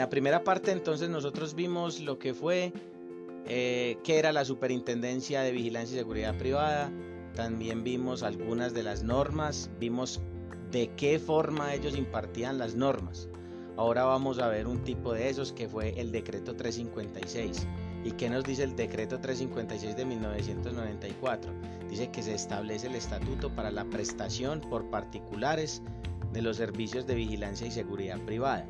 la primera parte entonces nosotros vimos lo que fue, eh, que era la Superintendencia de Vigilancia y Seguridad Privada, también vimos algunas de las normas, vimos de qué forma ellos impartían las normas. Ahora vamos a ver un tipo de esos que fue el decreto 356. ¿Y qué nos dice el decreto 356 de 1994? Dice que se establece el estatuto para la prestación por particulares de los servicios de vigilancia y seguridad privada.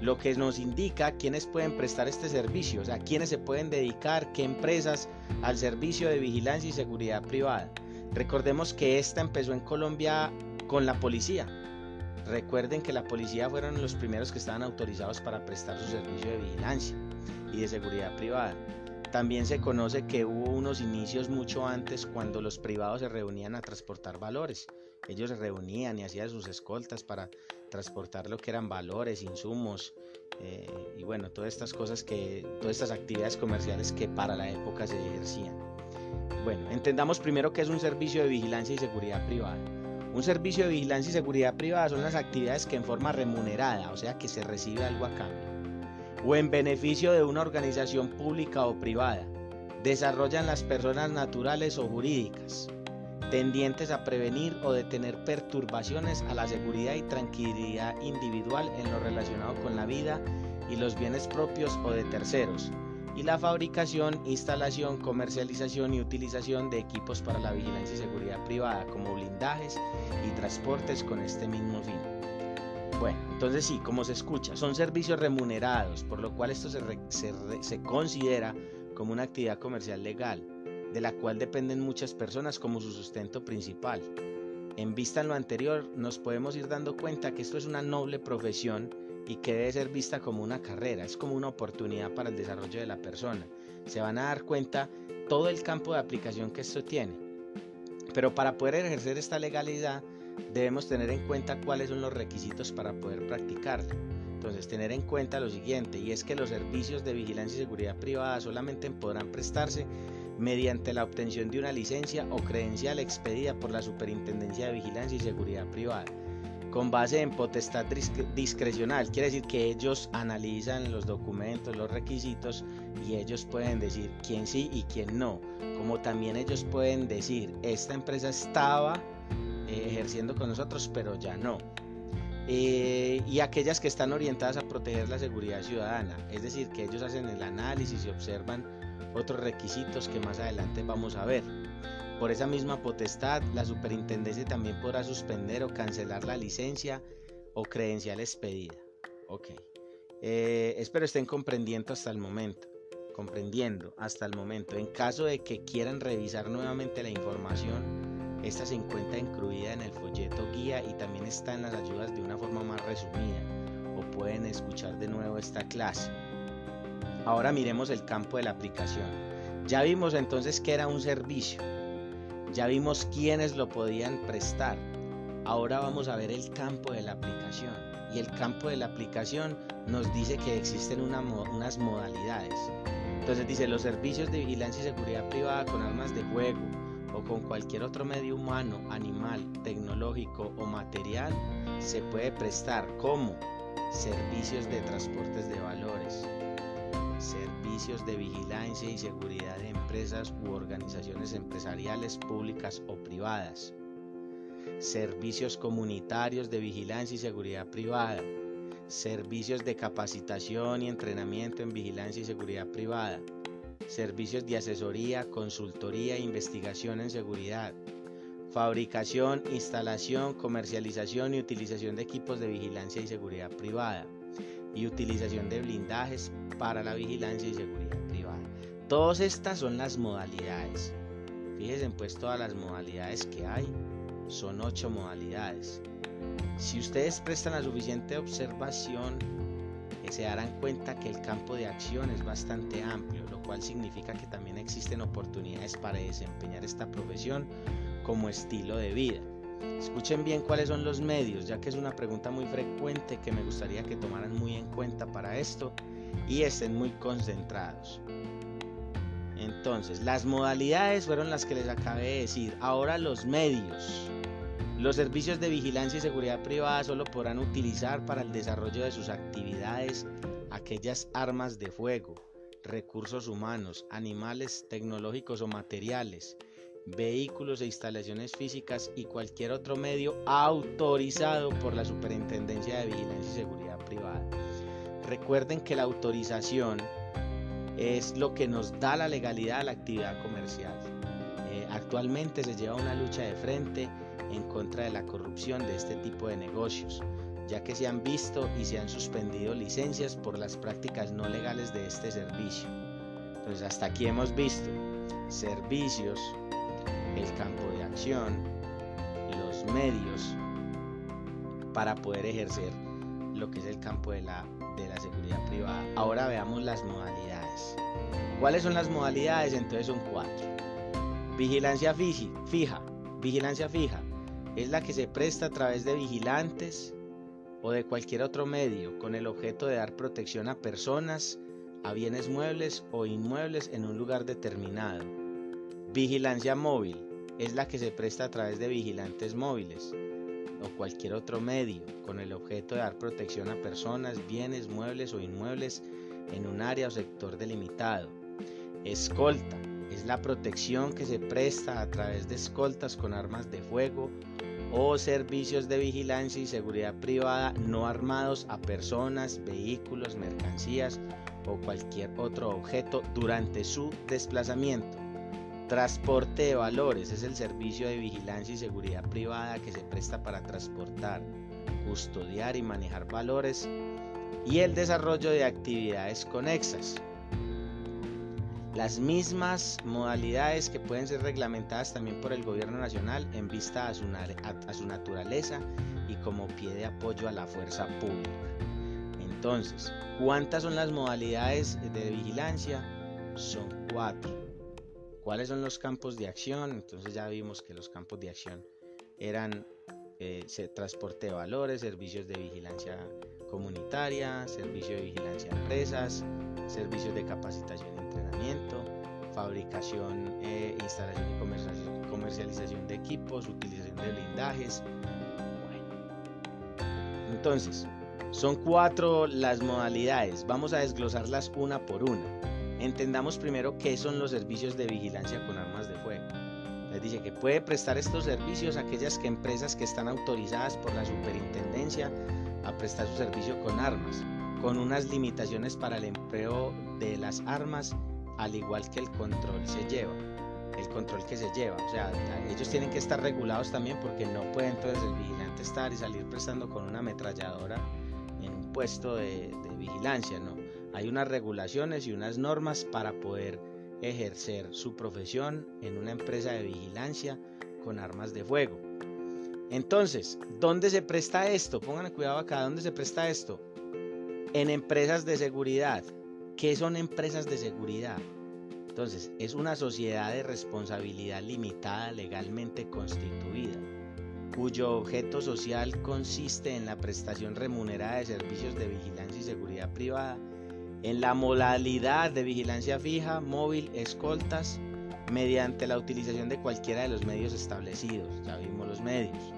Lo que nos indica quiénes pueden prestar este servicio, o sea, quiénes se pueden dedicar, qué empresas al servicio de vigilancia y seguridad privada. Recordemos que esta empezó en Colombia con la policía. Recuerden que la policía fueron los primeros que estaban autorizados para prestar su servicio de vigilancia y de seguridad privada. También se conoce que hubo unos inicios mucho antes cuando los privados se reunían a transportar valores. Ellos reunían y hacían sus escoltas para transportar lo que eran valores, insumos eh, y bueno, todas estas cosas que, todas estas actividades comerciales que para la época se ejercían. Bueno, entendamos primero que es un servicio de vigilancia y seguridad privada. Un servicio de vigilancia y seguridad privada son las actividades que en forma remunerada, o sea que se recibe algo a cambio, o en beneficio de una organización pública o privada, desarrollan las personas naturales o jurídicas, tendientes a prevenir o detener perturbaciones a la seguridad y tranquilidad individual en lo relacionado con la vida y los bienes propios o de terceros, y la fabricación, instalación, comercialización y utilización de equipos para la vigilancia y seguridad privada como blindajes y transportes con este mismo fin. Bueno, entonces sí, como se escucha, son servicios remunerados, por lo cual esto se, se considera como una actividad comercial legal, de la cual dependen muchas personas como su sustento principal. En vista de lo anterior, nos podemos ir dando cuenta que esto es una noble profesión y que debe ser vista como una carrera, es como una oportunidad para el desarrollo de la persona. Se van a dar cuenta todo el campo de aplicación que esto tiene. Pero para poder ejercer esta legalidad debemos tener en cuenta cuáles son los requisitos para poder practicarla. Entonces, tener en cuenta lo siguiente, y es que los servicios de vigilancia y seguridad privada solamente podrán prestarse mediante la obtención de una licencia o credencial expedida por la Superintendencia de Vigilancia y Seguridad Privada con base en potestad discrecional. Quiere decir que ellos analizan los documentos, los requisitos y ellos pueden decir quién sí y quién no. Como también ellos pueden decir, esta empresa estaba eh, ejerciendo con nosotros, pero ya no. Eh, y aquellas que están orientadas a proteger la seguridad ciudadana. Es decir, que ellos hacen el análisis y observan otros requisitos que más adelante vamos a ver. Por esa misma potestad, la superintendencia también podrá suspender o cancelar la licencia o credencial expedida. Ok. Eh, espero estén comprendiendo hasta el momento. Comprendiendo hasta el momento. En caso de que quieran revisar nuevamente la información, esta se encuentra incluida en el folleto guía y también está en las ayudas de una forma más resumida. O pueden escuchar de nuevo esta clase. Ahora miremos el campo de la aplicación. Ya vimos entonces que era un servicio ya vimos quiénes lo podían prestar. Ahora vamos a ver el campo de la aplicación. Y el campo de la aplicación nos dice que existen unas modalidades. Entonces dice, los servicios de vigilancia y seguridad privada con armas de fuego o con cualquier otro medio humano, animal, tecnológico o material se puede prestar como servicios de transportes de valores, servicios de vigilancia y seguridad de empresas u organizaciones empresariales públicas o privadas, servicios comunitarios de vigilancia y seguridad privada, servicios de capacitación y entrenamiento en vigilancia y seguridad privada, servicios de asesoría, consultoría e investigación en seguridad, fabricación, instalación, comercialización y utilización de equipos de vigilancia y seguridad privada y utilización de blindajes para la vigilancia y seguridad privada. Todas estas son las modalidades. Fíjense pues todas las modalidades que hay. Son ocho modalidades. Si ustedes prestan la suficiente observación, eh, se darán cuenta que el campo de acción es bastante amplio, lo cual significa que también existen oportunidades para desempeñar esta profesión como estilo de vida. Escuchen bien cuáles son los medios, ya que es una pregunta muy frecuente que me gustaría que tomaran muy en cuenta para esto y estén muy concentrados. Entonces, las modalidades fueron las que les acabé de decir. Ahora los medios. Los servicios de vigilancia y seguridad privada solo podrán utilizar para el desarrollo de sus actividades aquellas armas de fuego, recursos humanos, animales tecnológicos o materiales, vehículos e instalaciones físicas y cualquier otro medio autorizado por la Superintendencia de Vigilancia y Seguridad Privada. Recuerden que la autorización es lo que nos da la legalidad a la actividad comercial. Eh, actualmente se lleva una lucha de frente en contra de la corrupción de este tipo de negocios, ya que se han visto y se han suspendido licencias por las prácticas no legales de este servicio. Entonces hasta aquí hemos visto servicios, el campo de acción, los medios para poder ejercer lo que es el campo de la, de la seguridad privada. Ahora veamos las modalidades. ¿Cuáles son las modalidades? Entonces son cuatro. Vigilancia fija. Vigilancia fija es la que se presta a través de vigilantes o de cualquier otro medio con el objeto de dar protección a personas, a bienes muebles o inmuebles en un lugar determinado. Vigilancia móvil es la que se presta a través de vigilantes móviles o cualquier otro medio con el objeto de dar protección a personas, bienes, muebles o inmuebles en un área o sector delimitado. Escolta es la protección que se presta a través de escoltas con armas de fuego o servicios de vigilancia y seguridad privada no armados a personas, vehículos, mercancías o cualquier otro objeto durante su desplazamiento. Transporte de valores es el servicio de vigilancia y seguridad privada que se presta para transportar, custodiar y manejar valores y el desarrollo de actividades conexas. Las mismas modalidades que pueden ser reglamentadas también por el gobierno nacional en vista a su, naturaleza y como pie de apoyo a la fuerza pública. Entonces, ¿cuántas son las modalidades de vigilancia? Son cuatro. ¿Cuáles son los campos de acción? Entonces ya vimos que los campos de acción eran eh, transporte de valores, servicios de vigilancia comunitaria, servicio de vigilancia a empresas, servicios de capacitación y entrenamiento, fabricación, eh, instalación y comercialización de equipos, utilización de blindajes. Entonces, son cuatro las modalidades. Vamos a desglosarlas una por una. Entendamos primero qué son los servicios de vigilancia con armas de fuego. Les dice que puede prestar estos servicios aquellas que empresas que están autorizadas por la superintendencia a prestar su servicio con armas, con unas limitaciones para el empleo de las armas, al igual que el control se lleva, el control que se lleva. O sea, ellos tienen que estar regulados también porque no puede entonces el vigilante estar y salir prestando con una ametralladora en un puesto de vigilancia, no. Hay unas regulaciones y unas normas para poder ejercer su profesión en una empresa de vigilancia con armas de fuego. Entonces, ¿dónde se presta esto? Pongan cuidado acá, ¿dónde se presta esto? En empresas de seguridad. ¿Qué son empresas de seguridad? Entonces, es una sociedad de responsabilidad limitada legalmente constituida, cuyo objeto social consiste en la prestación remunerada de servicios de vigilancia y seguridad privada, en la modalidad de vigilancia fija, móvil, escoltas, mediante la utilización de cualquiera de los medios establecidos. Ya vimos los medios.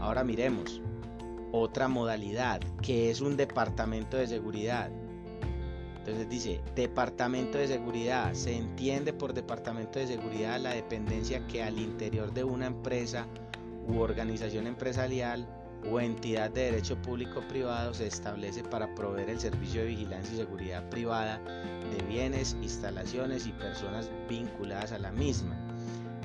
Ahora miremos otra modalidad que es un departamento de seguridad. Entonces dice, departamento de seguridad. Se entiende por departamento de seguridad la dependencia que al interior de una empresa u organización empresarial o entidad de derecho público privado se establece para proveer el servicio de vigilancia y seguridad privada de bienes, instalaciones y personas vinculadas a la misma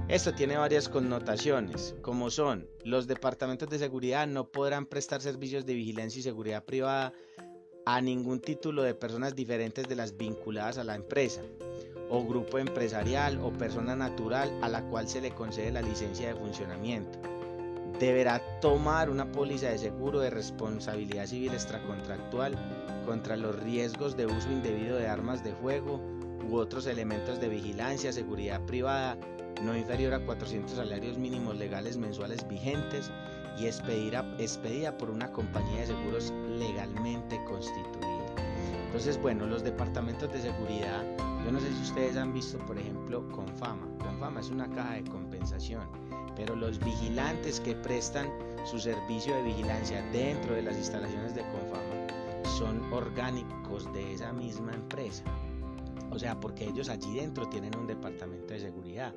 esto tiene varias connotaciones, como son los departamentos de seguridad no podrán prestar servicios de vigilancia y seguridad privada a ningún título de personas diferentes de las vinculadas a la empresa, o grupo empresarial o persona natural a la cual se le concede la licencia de funcionamiento. Deberá tomar una póliza de seguro de responsabilidad civil extracontractual contra los riesgos de uso indebido de armas de fuego u otros elementos de vigilancia, seguridad privada no inferior a 400 salarios mínimos legales mensuales vigentes y expedida, por una compañía de seguros legalmente constituida. Entonces, bueno, los departamentos de seguridad, yo no sé si ustedes han visto, por ejemplo, Confama. Confama es una caja de compensación, pero los vigilantes que prestan su servicio de vigilancia dentro de las instalaciones de Confama son orgánicos de esa misma empresa. O sea, porque ellos allí dentro tienen un departamento de seguridad.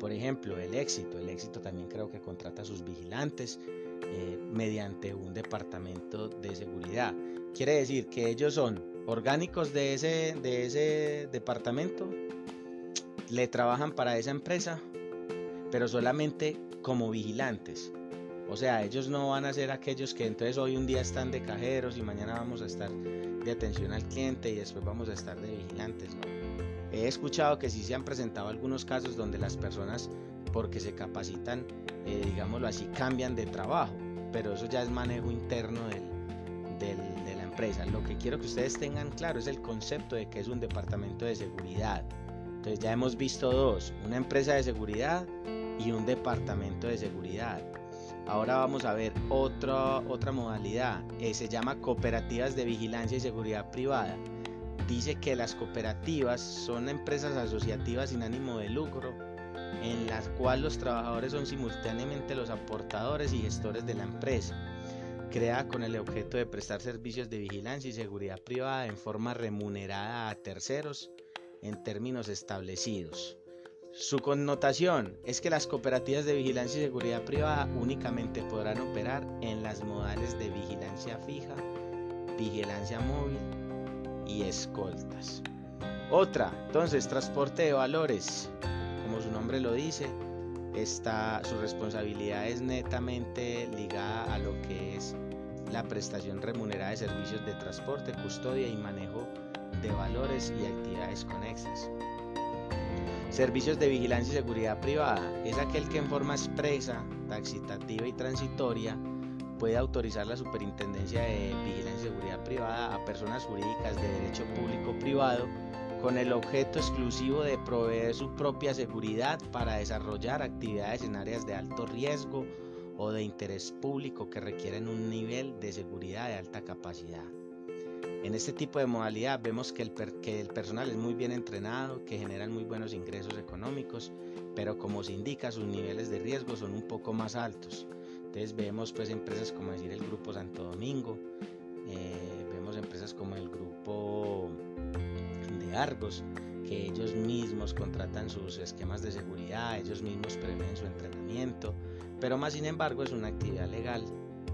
Por ejemplo, el éxito. El éxito también creo que contrata a sus vigilantes eh, mediante un departamento de seguridad. Quiere decir que ellos son orgánicos de ese, de ese departamento, le trabajan para esa empresa, pero solamente como vigilantes. O sea, ellos no van a ser aquellos que entonces hoy un día están de cajeros y mañana vamos a estar de atención al cliente y después vamos a estar de vigilantes. He escuchado que sí se han presentado algunos casos donde las personas, porque se capacitan, eh, digámoslo así, cambian de trabajo, pero eso ya es manejo interno de la Lo que quiero que ustedes tengan claro es el concepto de que es un departamento de seguridad. Entonces ya hemos visto dos, una empresa de seguridad y un departamento de seguridad. Ahora vamos a ver otra, otra modalidad, eh, se llama cooperativas de vigilancia y seguridad privada. Dice que las cooperativas son empresas asociativas sin ánimo de lucro en las cuales los trabajadores son simultáneamente los aportadores y gestores de la empresa, creada con el objeto de prestar servicios de vigilancia y seguridad privada en forma remunerada a terceros en términos establecidos. Su connotación es que las cooperativas de vigilancia y seguridad privada únicamente podrán operar en las modales de vigilancia fija, vigilancia móvil y escoltas. Otra, entonces, transporte de valores. Como su nombre lo dice, está, su responsabilidad es netamente ligada a lo que la prestación remunerada de servicios de transporte, custodia y manejo de valores y actividades conexas. Servicios de vigilancia y seguridad privada es aquel que en forma expresa, taxitativa y transitoria puede autorizar la Superintendencia de Vigilancia y Seguridad Privada a personas jurídicas de derecho público privado con el objeto exclusivo de proveer su propia seguridad para desarrollar actividades en áreas de alto riesgo o de interés público que requieren un nivel de seguridad de alta capacidad. En este tipo de modalidad vemos que el, personal es muy bien entrenado, que generan muy buenos ingresos económicos, pero como se indica sus niveles de riesgo son un poco más altos. Entonces vemos pues empresas como decir el Grupo Santo Domingo, eh, vemos empresas como el Grupo de Argos, que ellos mismos contratan sus esquemas de seguridad, ellos mismos prevén su entrenamiento, pero más sin embargo es una actividad legal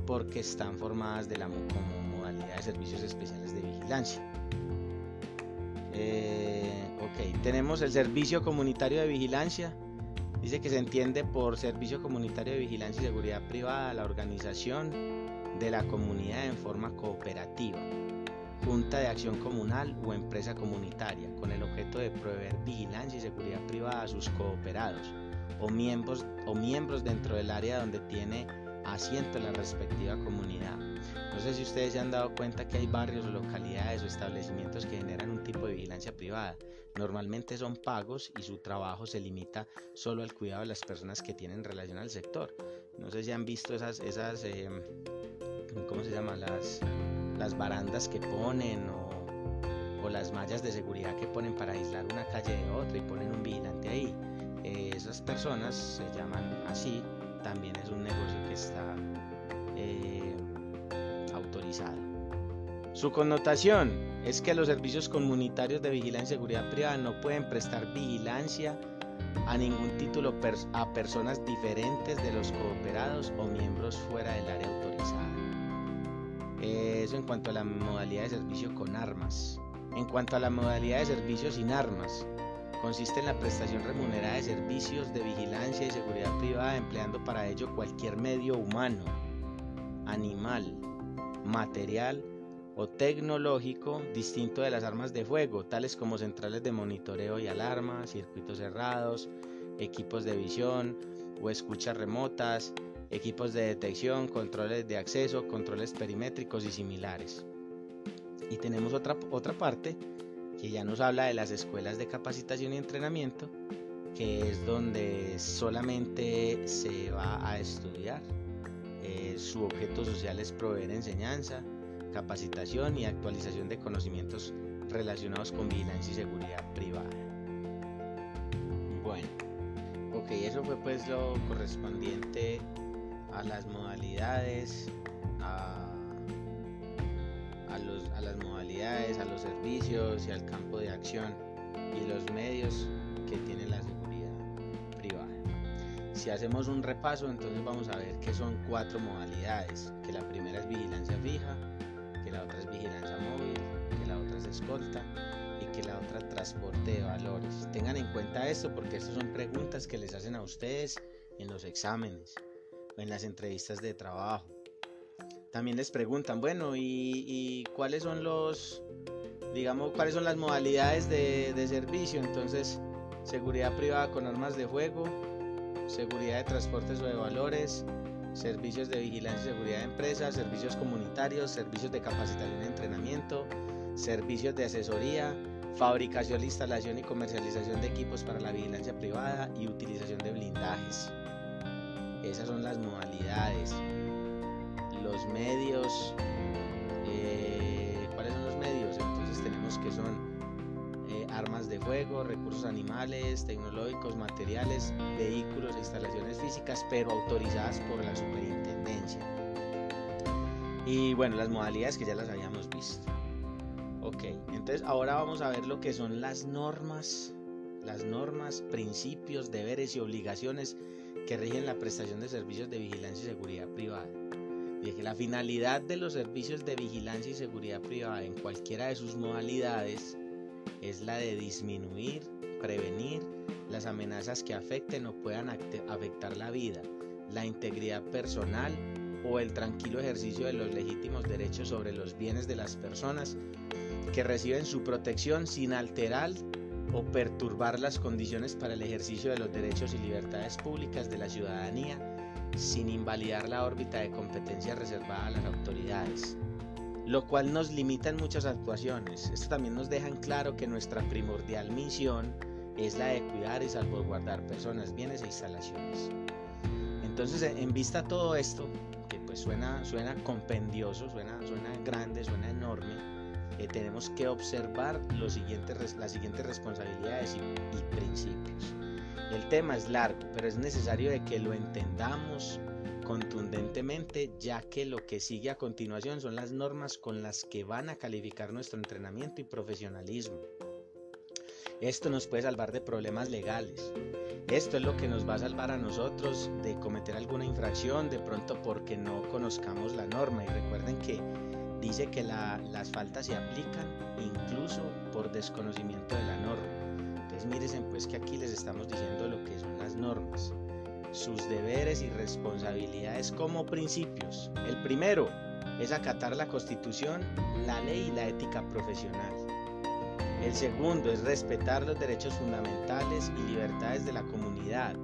porque están formadas de la, como de servicios especiales de vigilancia. Eh, ok, tenemos el servicio comunitario de vigilancia. Dice que se entiende por servicio comunitario de vigilancia y seguridad privada la organización de la comunidad en forma cooperativa, junta de acción comunal o empresa comunitaria, con el objeto de proveer vigilancia y seguridad privada a sus cooperados o miembros, o miembros dentro del área donde tiene asiento la respectiva comunidad no sé si ustedes se han dado cuenta que hay barrios o localidades o establecimientos que generan un tipo de vigilancia privada. Normalmente son pagos y su trabajo se limita solo al cuidado de las personas que tienen relación al sector. No sé si han visto esas, esas em, ¿cómo se llama? Las, las barandas que ponen o, o, las mallas de seguridad que ponen para aislar una calle de otra y ponen un vigilante ahí. Eh, esas personas se llaman así. También es un negocio que está... Eh, su connotación es que los servicios comunitarios de vigilancia y seguridad privada no pueden prestar vigilancia a ningún título a personas diferentes de los cooperados o miembros fuera del área autorizada. Eso en cuanto a la modalidad de servicio con armas. En cuanto a la modalidad de servicio sin armas, consiste en la prestación remunerada de servicios de vigilancia y seguridad privada empleando para ello cualquier medio humano, animal, material o tecnológico distinto de las armas de fuego, tales como centrales de monitoreo y alarma, circuitos cerrados, equipos de visión o escuchas remotas, equipos de detección, controles de acceso, controles perimétricos y similares. Y tenemos otra, otra parte que ya nos habla de las escuelas de capacitación y entrenamiento, que es donde solamente se va a estudiar eh, su objeto social es proveer enseñanza, capacitación y actualización de conocimientos relacionados con vigilancia y seguridad privada. Bueno, ok, eso fue pues lo correspondiente a las modalidades, a, los, a las modalidades, a los servicios y al campo de acción y los medios que tiene la seguridad privada. Si hacemos un repaso, entonces vamos a ver que son cuatro modalidades, que la primera es vigilancia fija, que la otra es vigilancia móvil, que la otra es escolta y que la otra transporte de valores. Tengan en cuenta esto porque estas son preguntas que les hacen a ustedes en los exámenes o en las entrevistas de trabajo. También les preguntan, bueno, ¿y, cuáles son los, digamos, cuáles son las modalidades de, servicio? Entonces, seguridad privada con armas de fuego, seguridad de transportes o de valores, servicios de vigilancia y seguridad de empresas, servicios comunitarios, servicios de capacitación y entrenamiento, servicios de asesoría, fabricación, instalación y comercialización de equipos para la vigilancia privada y utilización de blindajes. Esas son las modalidades. Los medios, eh, ¿cuáles son los medios? Entonces tenemos que son eh, armas de fuego, recursos animales, tecnológicos, materiales, vehículos e instalaciones físicas, pero autorizadas por la superintendencia. Y bueno, las modalidades que ya las habíamos visto. Ok, entonces ahora vamos a ver lo que son las normas, las normas, principios, deberes y obligaciones que rigen la prestación de servicios de vigilancia y seguridad privada. Dije, la finalidad de los servicios de vigilancia y seguridad privada en cualquiera de sus modalidades es la de disminuir, prevenir las amenazas que afecten o puedan afectar la vida, la integridad personal o el tranquilo ejercicio de los legítimos derechos sobre los bienes de las personas que reciben su protección sin alterar o perturbar las condiciones para el ejercicio de los derechos y libertades públicas de la ciudadanía sin invalidar la órbita de competencia reservada a las autoridades, lo cual nos limita en muchas actuaciones. Esto también nos deja en claro que nuestra primordial misión es la de cuidar y salvaguardar personas, bienes e instalaciones. Entonces, en vista de todo esto, que pues suena, suena compendioso, suena, suena grande, suena enorme, eh, tenemos que observar los siguientes, las siguientes responsabilidades y, principios. El tema es largo, pero es necesario de que lo entendamos contundentemente, ya que lo que sigue a continuación son las normas con las que van a calificar nuestro entrenamiento y profesionalismo. Esto nos puede salvar de problemas legales. Esto es lo que nos va a salvar a nosotros de cometer alguna infracción, de pronto porque no conozcamos la norma. Y recuerden que dice que las faltas se aplican incluso por desconocimiento de la norma. Entonces miren pues que aquí les estamos diciendo lo que son las normas, sus deberes y responsabilidades como principios. El primero es acatar la constitución, la ley y la ética profesional. El segundo es respetar los derechos fundamentales y libertades de la comunidad,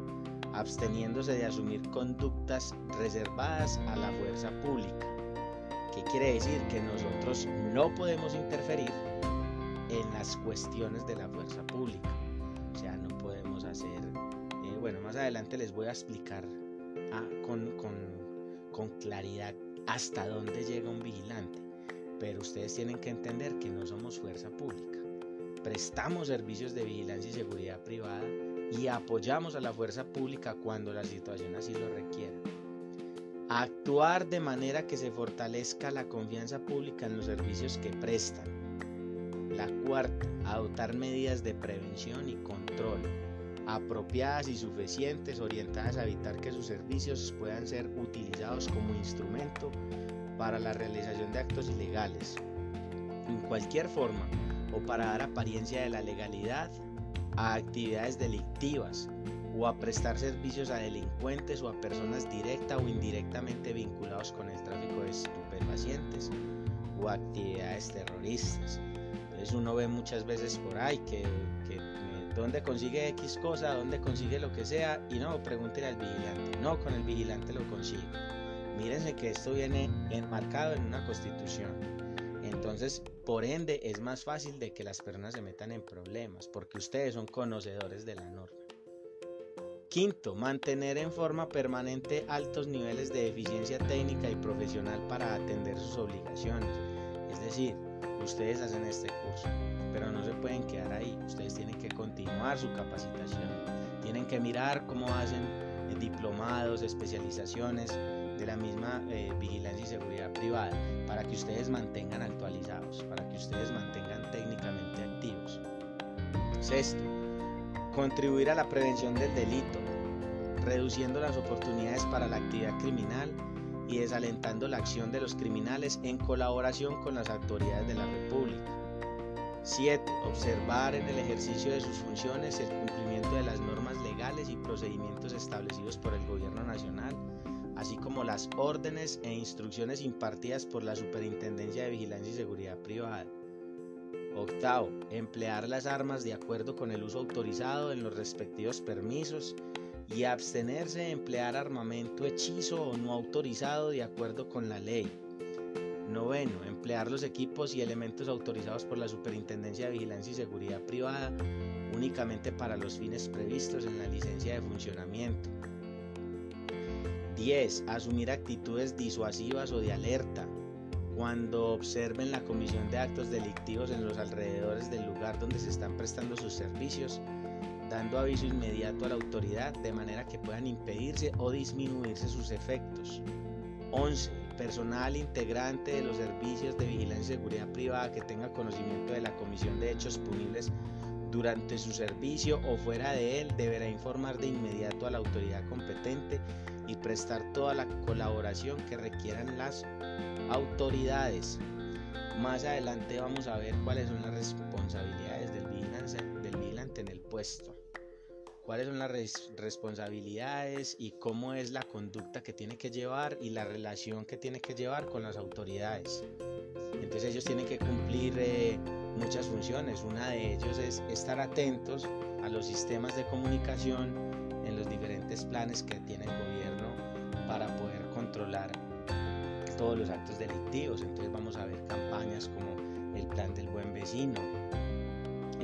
absteniéndose de asumir conductas reservadas a la fuerza pública. ¿Qué quiere decir? Que nosotros no podemos interferir en las cuestiones de la fuerza pública. O sea, no podemos hacer... Eh, bueno, más adelante les voy a explicar ah, con, con claridad hasta dónde llega un vigilante. Pero ustedes tienen que entender que no somos fuerza pública. Prestamos servicios de vigilancia y seguridad privada y apoyamos a la fuerza pública cuando la situación así lo requiera actuar de manera que se fortalezca la confianza pública en los servicios que prestan. La cuarta, adoptar medidas de prevención y control apropiadas y suficientes orientadas a evitar que sus servicios puedan ser utilizados como instrumento para la realización de actos ilegales, en cualquier forma, o para dar apariencia de la legalidad a actividades delictivas o a prestar servicios a delincuentes o a personas directa o indirectamente vinculados con el tráfico de estupefacientes o actividades terroristas. Entonces uno ve muchas veces por ahí que, que dónde consigue X cosa, dónde consigue lo que sea y no, pregúntele al vigilante. No, con el vigilante lo consigue. Mírense que esto viene enmarcado en una constitución. Entonces, por ende, es más fácil de que las personas se metan en problemas porque ustedes son conocedores de la norma. Quinto, mantener en forma permanente altos niveles de eficiencia técnica y profesional para atender sus obligaciones. Es decir, ustedes hacen este curso, pero no se pueden quedar ahí. Ustedes tienen que continuar su capacitación. Tienen que mirar cómo hacen eh, diplomados, especializaciones de la misma eh, vigilancia y seguridad privada, para que ustedes mantengan actualizados, para que ustedes mantengan técnicamente activos. Sexto, contribuir a la prevención del delito, reduciendo las oportunidades para la actividad criminal y desalentando la acción de los criminales en colaboración con las autoridades de la República. 7. Observar en el ejercicio de sus funciones el cumplimiento de las normas legales y procedimientos establecidos por el Gobierno Nacional, así como las órdenes e instrucciones impartidas por la Superintendencia de Vigilancia y Seguridad Privada. Octavo, emplear las armas de acuerdo con el uso autorizado en los respectivos permisos y abstenerse de emplear armamento hechizo o no autorizado de acuerdo con la ley. Noveno, emplear los equipos y elementos autorizados por la Superintendencia de Vigilancia y Seguridad Privada únicamente para los fines previstos en la licencia de funcionamiento. 10. Asumir actitudes disuasivas o de alerta cuando observen la comisión de actos delictivos en los alrededores del lugar donde se están prestando sus servicios, dando aviso inmediato a la autoridad de manera que puedan impedirse o disminuirse sus efectos. 11 personal integrante de los servicios de vigilancia y seguridad privada que tenga conocimiento de la comisión de hechos punibles durante su servicio o fuera de él deberá informar de inmediato a la autoridad competente y prestar toda la colaboración que requieran las autoridades. Más adelante vamos a ver cuáles son las responsabilidades en el puesto cuáles son las responsabilidades y cómo es la conducta que tiene que llevar y la relación que tiene que llevar con las autoridades. Entonces ellos tienen que cumplir eh, muchas funciones. Una de ellos es estar atentos a los sistemas de comunicación en los diferentes planes que tiene el gobierno para poder controlar todos los actos delictivos. Entonces vamos a ver campañas como el plan del buen vecino,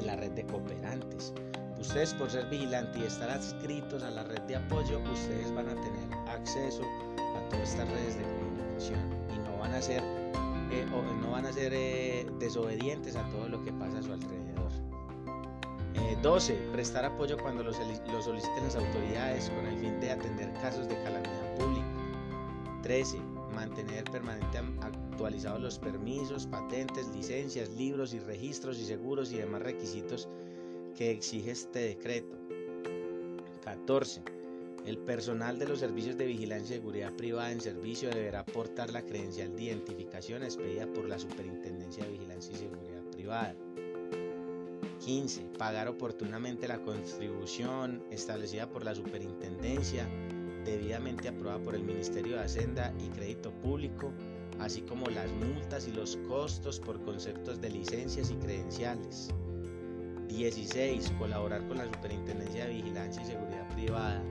en la red de cooperantes Ustedes por ser vigilantes y estar adscritos a la red de apoyo, ustedes van a tener acceso a todas estas redes de comunicación y no van a ser, eh, no van a ser eh, desobedientes a todo lo que pasa a su alrededor. 12. Eh, prestar apoyo cuando lo, lo soliciten las autoridades con el fin de atender casos de calamidad pública. 13. Mantener permanente actualizados los permisos, patentes, licencias, libros y registros y seguros y demás requisitos que exige este decreto. 14. El personal de los servicios de vigilancia y seguridad privada en servicio deberá aportar la credencial de identificación expedida por la Superintendencia de Vigilancia y Seguridad Privada. 15. Pagar oportunamente la contribución establecida por la Superintendencia, debidamente aprobada por el Ministerio de Hacienda y Crédito Público, así como las multas y los costos por conceptos de licencias y credenciales. 16. Colaborar con la Superintendencia de Vigilancia y Seguridad Privada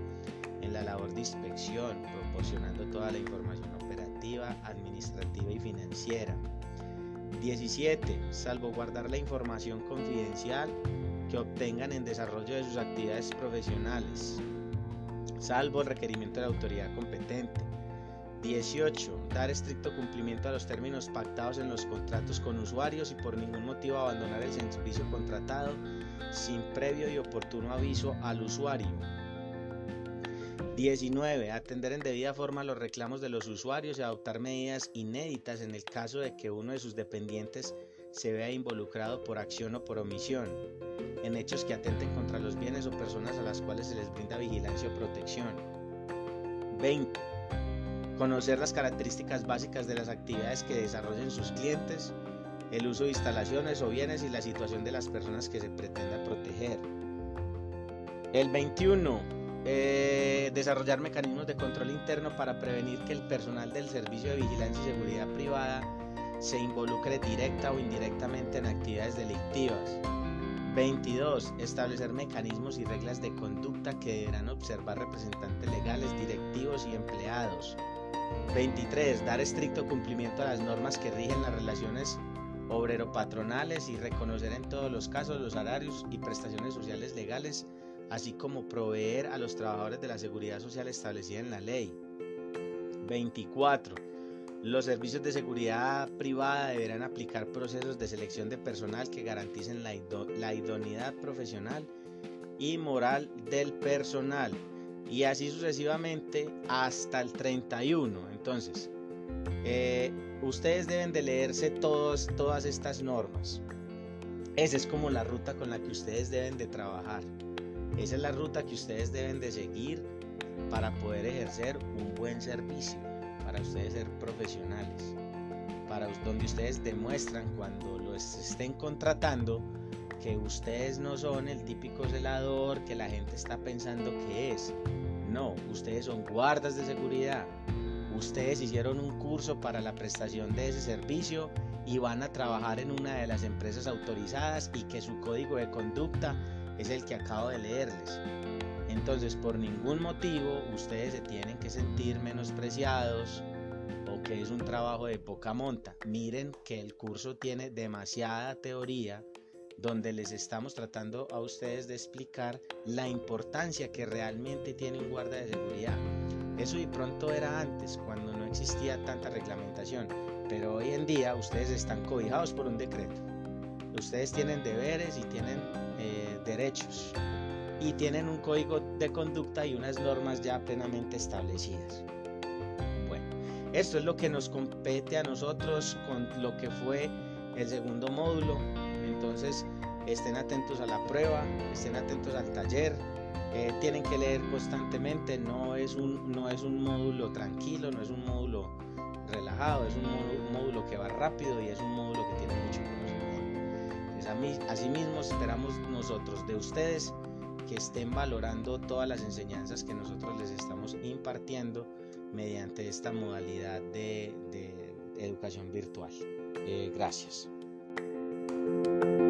en la labor de inspección, proporcionando toda la información operativa, administrativa y financiera. 17. Salvaguardar la información confidencial que obtengan en desarrollo de sus actividades profesionales, salvo requerimiento de la autoridad competente. 18. Dar estricto cumplimiento a los términos pactados en los contratos con usuarios y por ningún motivo abandonar el servicio contratado sin previo y oportuno aviso al usuario. 19. Atender en debida forma los reclamos de los usuarios y adoptar medidas inéditas en el caso de que uno de sus dependientes se vea involucrado por acción o por omisión en hechos que atenten contra los bienes o personas a las cuales se les brinda vigilancia o protección. 20 conocer las características básicas de las actividades que desarrollen sus clientes, el uso de instalaciones o bienes y la situación de las personas que se pretenda proteger. El 21. Eh, desarrollar mecanismos de control interno para prevenir que el personal del Servicio de Vigilancia y Seguridad Privada se involucre directa o indirectamente en actividades delictivas. 22. Establecer mecanismos y reglas de conducta que deberán observar representantes legales, directivos y empleados. 23. Dar estricto cumplimiento a las normas que rigen las relaciones obrero-patronales y reconocer en todos los casos los salarios y prestaciones sociales legales, así como proveer a los trabajadores de la seguridad social establecida en la ley. 24. Los servicios de seguridad privada deberán aplicar procesos de selección de personal que garanticen la, idoneidad profesional y moral del personal y así sucesivamente hasta el 31. Entonces, eh, ustedes deben de leerse todos, todas estas normas. Esa es como la ruta con la que ustedes deben de trabajar. Esa es la ruta que ustedes deben de seguir para poder ejercer un buen servicio, para ustedes ser profesionales, para donde ustedes demuestran cuando los estén contratando que ustedes no son el típico celador que la gente está pensando que es. No, ustedes son guardas de seguridad. Ustedes hicieron un curso para la prestación de ese servicio y van a trabajar en una de las empresas autorizadas y que su código de conducta es el que acabo de leerles. Entonces, por ningún motivo ustedes se tienen que sentir menospreciados o que es un trabajo de poca monta. Miren que el curso tiene demasiada teoría donde les estamos tratando a ustedes de explicar la importancia que realmente tiene un guarda de seguridad. Eso de pronto era antes, cuando no existía tanta reglamentación, pero hoy en día ustedes están cobijados por un decreto. Ustedes tienen deberes y tienen eh, derechos y tienen un código de conducta y unas normas ya plenamente establecidas. Bueno, esto es lo que nos compete a nosotros con lo que fue el segundo módulo. Entonces, estén atentos a la prueba, estén atentos al taller, eh, tienen que leer constantemente, no es, un, no es un módulo tranquilo, no es un módulo relajado, es un módulo, que va rápido y es un módulo que tiene mucho conocimiento. asimismo esperamos nosotros de ustedes que estén valorando todas las enseñanzas que nosotros les estamos impartiendo mediante esta modalidad de, educación virtual. Eh, gracias. Música